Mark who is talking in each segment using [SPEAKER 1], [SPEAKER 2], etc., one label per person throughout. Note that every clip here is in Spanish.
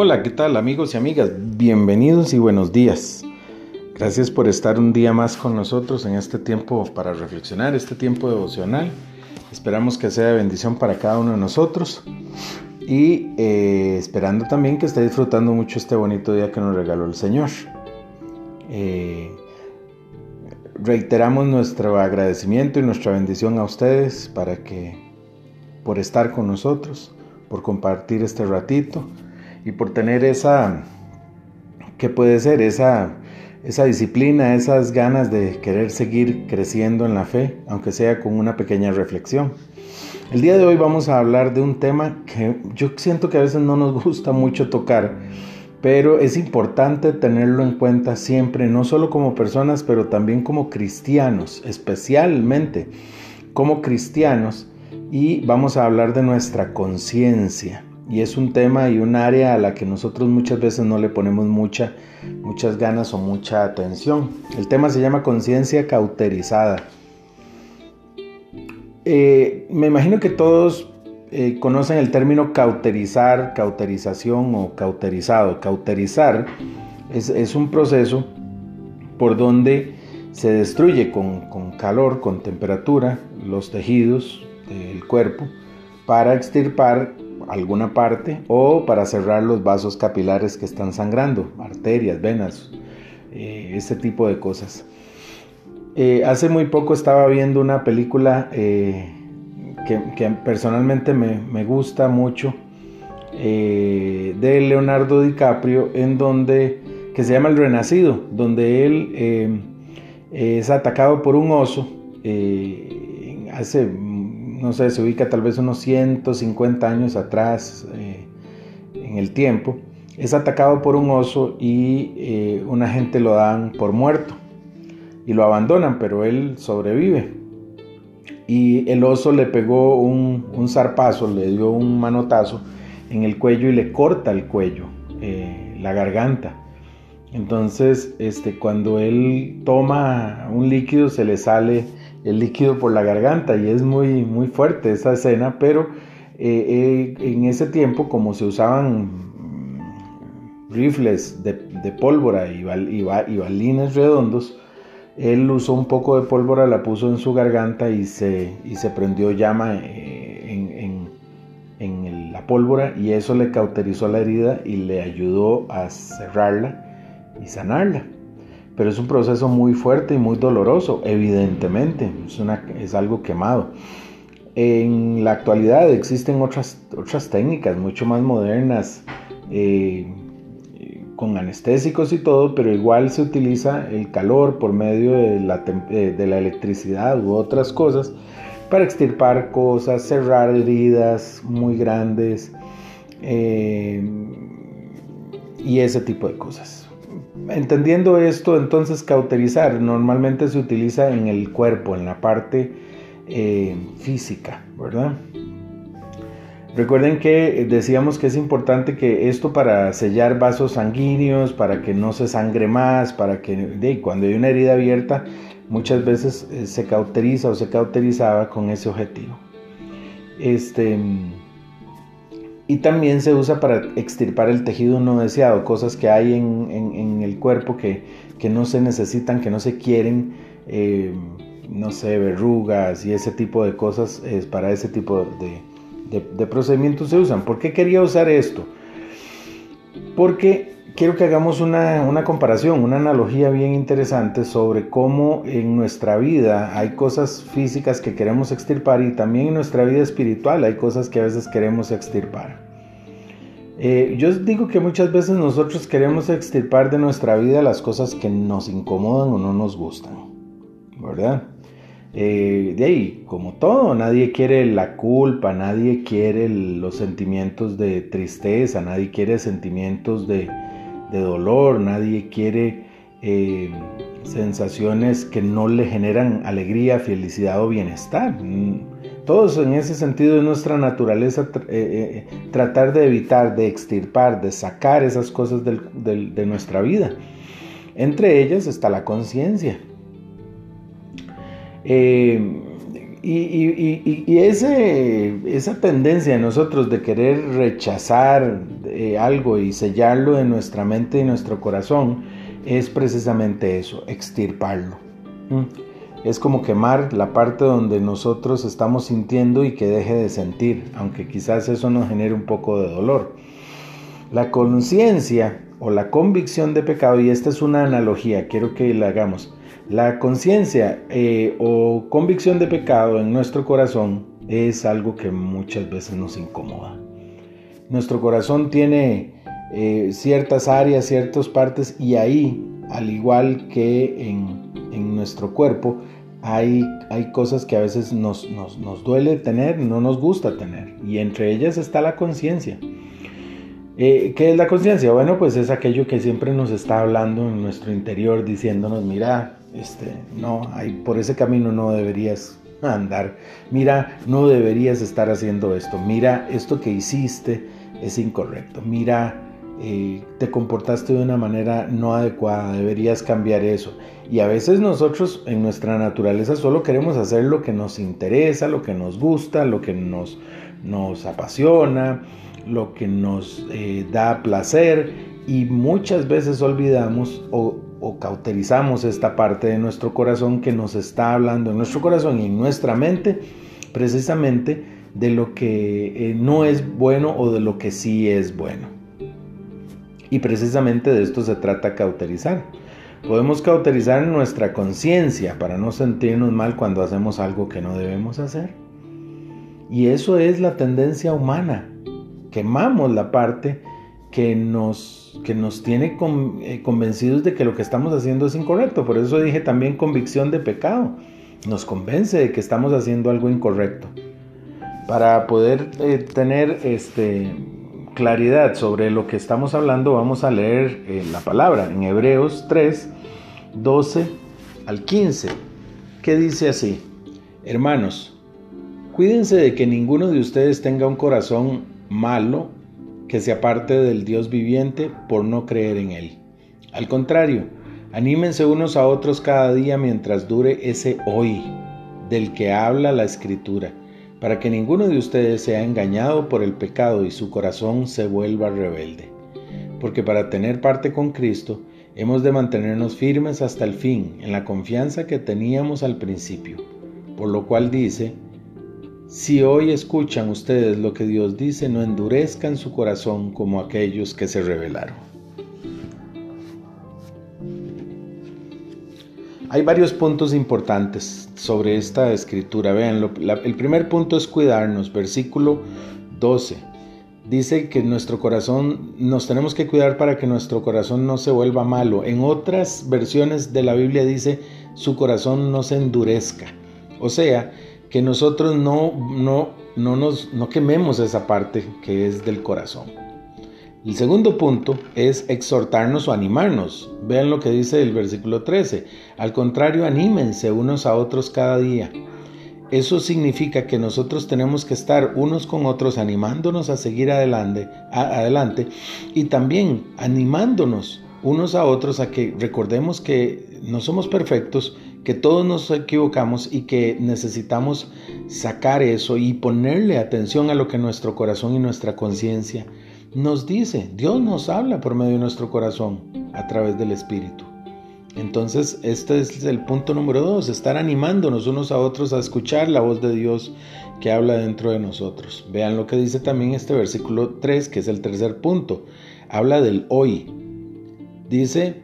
[SPEAKER 1] Hola, ¿qué tal amigos y amigas? Bienvenidos y buenos días. Gracias por estar un día más con nosotros en este tiempo para reflexionar, este tiempo devocional. Esperamos que sea de bendición para cada uno de nosotros y eh, esperando también que esté disfrutando mucho este bonito día que nos regaló el Señor. Eh, reiteramos nuestro agradecimiento y nuestra bendición a ustedes para que por estar con nosotros, por compartir este ratito y por tener esa, ¿qué puede ser? Esa, esa disciplina, esas ganas de querer seguir creciendo en la fe, aunque sea con una pequeña reflexión. El día de hoy vamos a hablar de un tema que yo siento que a veces no nos gusta mucho tocar, pero es importante tenerlo en cuenta siempre, no solo como personas, pero también como cristianos, especialmente como cristianos, y vamos a hablar de nuestra conciencia y es un tema y un área a la que nosotros muchas veces no le ponemos mucha, muchas ganas o mucha atención. El tema se llama conciencia cauterizada. Eh, me imagino que todos eh, conocen el término cauterizar, cauterización o cauterizado. Cauterizar es, un proceso por donde se destruye con, con calor, con temperatura, los tejidos del cuerpo para extirpar alguna parte o para cerrar los vasos capilares que están sangrando, arterias, venas, eh, este tipo de cosas. Eh, hace muy poco estaba viendo una película eh, que, personalmente me, gusta mucho de Leonardo DiCaprio en donde que se llama El Renacido, donde él es atacado por un oso hace no sé, se ubica tal vez unos 150 años atrás eh, en el tiempo, es atacado por un oso y eh, una gente lo dan por muerto y lo abandonan, pero él sobrevive. Y el oso le pegó un, un zarpazo, le dio un manotazo en el cuello y le corta el cuello, eh, la garganta. Entonces, este, cuando él toma un líquido, se le sale el líquido por la garganta y es muy, muy fuerte esa escena, pero eh, eh, en ese tiempo como se usaban mm, rifles de, pólvora y, balines redondos, él usó un poco de pólvora, la puso en su garganta y se, se prendió llama eh, en, en la pólvora y eso le cauterizó la herida y le ayudó a cerrarla y sanarla pero es un proceso muy fuerte y muy doloroso, evidentemente, es, una, es algo quemado. En la actualidad existen otras, otras técnicas mucho más modernas, eh, con anestésicos y todo, pero igual se utiliza el calor por medio de la, eh, de la electricidad u otras cosas para extirpar cosas, cerrar heridas muy grandes eh, y ese tipo de cosas. Entendiendo esto, entonces cauterizar normalmente se utiliza en el cuerpo, en la parte eh, física, ¿verdad? Recuerden que decíamos que es importante que esto para sellar vasos sanguíneos, para que no se sangre más, para que cuando hay una herida abierta, muchas veces eh, se cauteriza o se cauterizaba con ese objetivo. Este, y también se usa para extirpar el tejido no deseado, cosas que hay en, el cuerpo que, no se necesitan, que no se quieren, eh, no sé, verrugas y ese tipo de cosas, es para ese tipo de, procedimientos se usan. ¿Por qué quería usar esto? Porque quiero que hagamos una, una, comparación, una analogía bien interesante sobre cómo en nuestra vida hay cosas físicas que queremos extirpar y también en nuestra vida espiritual hay cosas que a veces queremos extirpar. Eh, yo digo que muchas veces nosotros queremos extirpar de nuestra vida las cosas que nos incomodan o no nos gustan, ¿verdad? Eh, de ahí, como todo, nadie quiere la culpa, nadie quiere los sentimientos de tristeza, nadie quiere sentimientos de, dolor, nadie quiere eh, sensaciones que no le generan alegría, felicidad o bienestar. Todos en ese sentido es nuestra naturaleza eh, eh, tratar de evitar, de extirpar, de sacar esas cosas de nuestra vida. Entre ellas está la conciencia. Eh, y, esa tendencia de nosotros de querer rechazar algo y sellarlo de nuestra mente y nuestro corazón es precisamente eso, extirparlo. Es como quemar la parte donde nosotros estamos sintiendo y que deje de sentir, aunque quizás eso nos genere un poco de dolor. La conciencia o la convicción de pecado, y esta es una analogía, quiero que la hagamos. La conciencia eh, o convicción de pecado en nuestro corazón es algo que muchas veces nos incomoda. Nuestro corazón tiene eh, ciertas áreas, ciertas partes y ahí, al igual que en, nuestro cuerpo, hay, hay, cosas que a veces nos, nos, nos duele tener, no nos gusta tener. Y entre ellas está la conciencia. Eh, ¿Qué es la conciencia? Bueno, pues es aquello que siempre nos está hablando en nuestro interior, diciéndonos, mira, este, no, hay, por ese camino no deberías andar, mira, no deberías estar haciendo esto, mira, esto que hiciste es incorrecto, mira, eh, te comportaste de una manera no adecuada, deberías cambiar eso. Y a veces nosotros en nuestra naturaleza solo queremos hacer lo que nos interesa, lo que nos gusta, lo que nos, apasiona lo que nos eh, da placer y muchas veces olvidamos o, cauterizamos esta parte de nuestro corazón que nos está hablando en nuestro corazón y en nuestra mente precisamente de lo que eh, no es bueno o de lo que sí es bueno. Y precisamente de esto se trata cauterizar. Podemos cauterizar nuestra conciencia para no sentirnos mal cuando hacemos algo que no debemos hacer. Y eso es la tendencia humana quemamos la parte que nos, que nos tiene eh, convencidos de que lo que estamos haciendo es incorrecto. Por eso dije también convicción de pecado. Nos convence de que estamos haciendo algo incorrecto. Para poder eh, tener este, claridad sobre lo que estamos hablando, vamos a leer eh, la palabra en Hebreos 3, 12 al 15, que dice así, hermanos, cuídense de que ninguno de ustedes tenga un corazón malo que se aparte del Dios viviente por no creer en Él. Al contrario, anímense unos a otros cada día mientras dure ese hoy del que habla la Escritura, para que ninguno de ustedes sea engañado por el pecado y su corazón se vuelva rebelde. Porque para tener parte con Cristo, hemos de mantenernos firmes hasta el fin en la confianza que teníamos al principio, por lo cual dice, si hoy escuchan ustedes lo que Dios dice, no endurezcan su corazón como aquellos que se rebelaron. Hay varios puntos importantes sobre esta escritura. Vean, el primer punto es cuidarnos, versículo 12. Dice que nuestro corazón, nos tenemos que cuidar para que nuestro corazón no se vuelva malo. En otras versiones de la Biblia dice, su corazón no se endurezca. O sea, que nosotros no, no, no, nos, no quememos esa parte que es del corazón. El segundo punto es exhortarnos o animarnos. Vean lo que dice el versículo 13. Al contrario, anímense unos a otros cada día. Eso significa que nosotros tenemos que estar unos con otros animándonos a seguir adelante, adelante y también animándonos unos a otros a que recordemos que no somos perfectos, que todos nos equivocamos y que necesitamos sacar eso y ponerle atención a lo que nuestro corazón y nuestra conciencia nos dice. Dios nos habla por medio de nuestro corazón a través del Espíritu. Entonces, este es el punto número dos, estar animándonos unos a otros a escuchar la voz de Dios que habla dentro de nosotros. Vean lo que dice también este versículo 3, que es el tercer punto. Habla del hoy. Dice,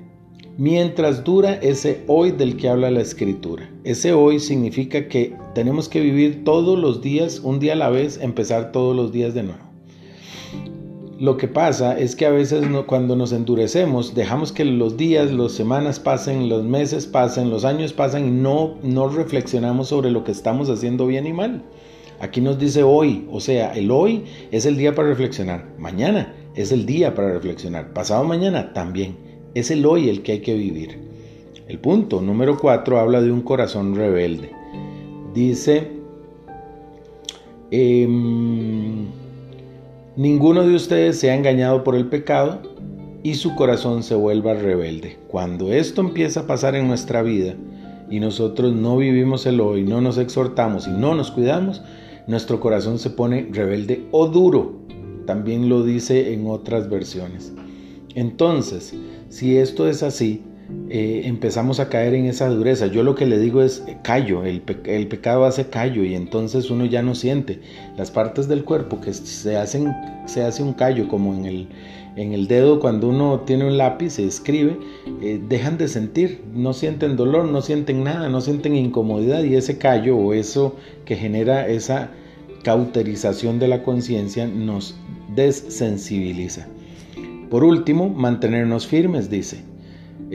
[SPEAKER 1] mientras dura ese hoy del que habla la escritura. Ese hoy significa que tenemos que vivir todos los días, un día a la vez, empezar todos los días de nuevo. Lo que pasa es que a veces cuando nos endurecemos, dejamos que los días, las semanas pasen, los meses pasen, los años pasan y no, no reflexionamos sobre lo que estamos haciendo bien y mal. Aquí nos dice hoy, o sea, el hoy es el día para reflexionar. Mañana es el día para reflexionar. Pasado mañana también. Es el hoy el que hay que vivir. El punto número 4 habla de un corazón rebelde. Dice, em, ninguno de ustedes se ha engañado por el pecado y su corazón se vuelva rebelde. Cuando esto empieza a pasar en nuestra vida y nosotros no vivimos el hoy, no nos exhortamos y no nos cuidamos, nuestro corazón se pone rebelde o duro. También lo dice en otras versiones. Entonces, si esto es así, eh, empezamos a caer en esa dureza. Yo lo que le digo es callo, el, el, pecado hace callo y entonces uno ya no siente. Las partes del cuerpo que se hacen, se hace un callo como en el, en el dedo cuando uno tiene un lápiz, se escribe, eh, dejan de sentir, no sienten dolor, no sienten nada, no sienten incomodidad y ese callo o eso que genera esa cauterización de la conciencia nos desensibiliza. Por último, mantenernos firmes, dice.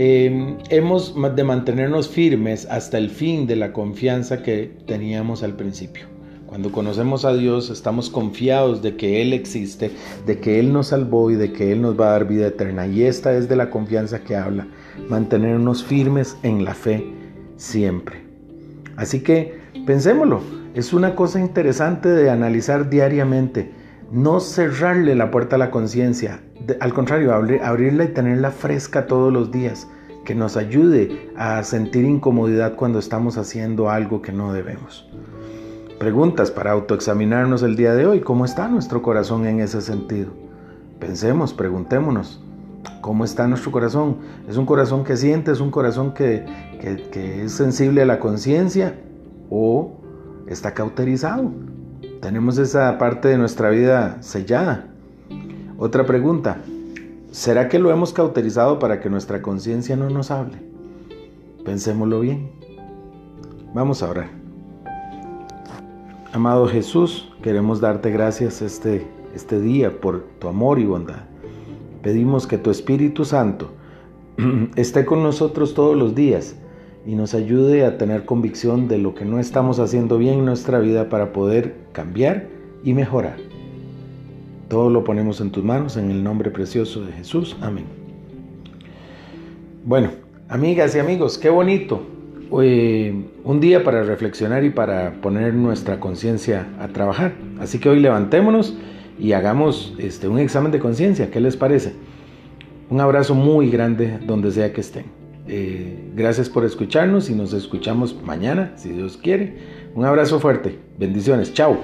[SPEAKER 1] Em, hemos de mantenernos firmes hasta el fin de la confianza que teníamos al principio. Cuando conocemos a Dios estamos confiados de que Él existe, de que Él nos salvó y de que Él nos va a dar vida eterna. Y esta es de la confianza que habla, mantenernos firmes en la fe siempre. Así que pensémoslo, es una cosa interesante de analizar diariamente, no cerrarle la puerta a la conciencia, al contrario, abrirla y tenerla fresca todos los días, que nos ayude a sentir incomodidad cuando estamos haciendo algo que no debemos. Preguntas para autoexaminarnos el día de hoy. ¿Cómo está nuestro corazón en ese sentido? Pensemos, preguntémonos. ¿Cómo está nuestro corazón? ¿Es un corazón que siente? ¿Es un corazón que es sensible a la conciencia? ¿O está cauterizado? Tenemos esa parte de nuestra vida sellada. Otra pregunta. ¿Será que lo hemos cauterizado para que nuestra conciencia no nos hable? Pensémoslo bien. Vamos a orar. Amado Jesús, queremos darte gracias este, este día por tu amor y bondad. Pedimos que tu Espíritu Santo esté con nosotros todos los días y nos ayude a tener convicción de lo que no estamos haciendo bien en nuestra vida para poder cambiar y mejorar. Todo lo ponemos en tus manos en el nombre precioso de Jesús. Amén. Bueno, amigas y amigos, qué bonito un día para reflexionar y para poner nuestra conciencia a trabajar. Así que hoy levantémonos y hagamos este, un examen de conciencia. ¿Qué les parece? Un abrazo muy grande donde sea que estén. Eh, gracias por escucharnos y nos escuchamos mañana, si Dios quiere. Un abrazo fuerte. Bendiciones. Chao.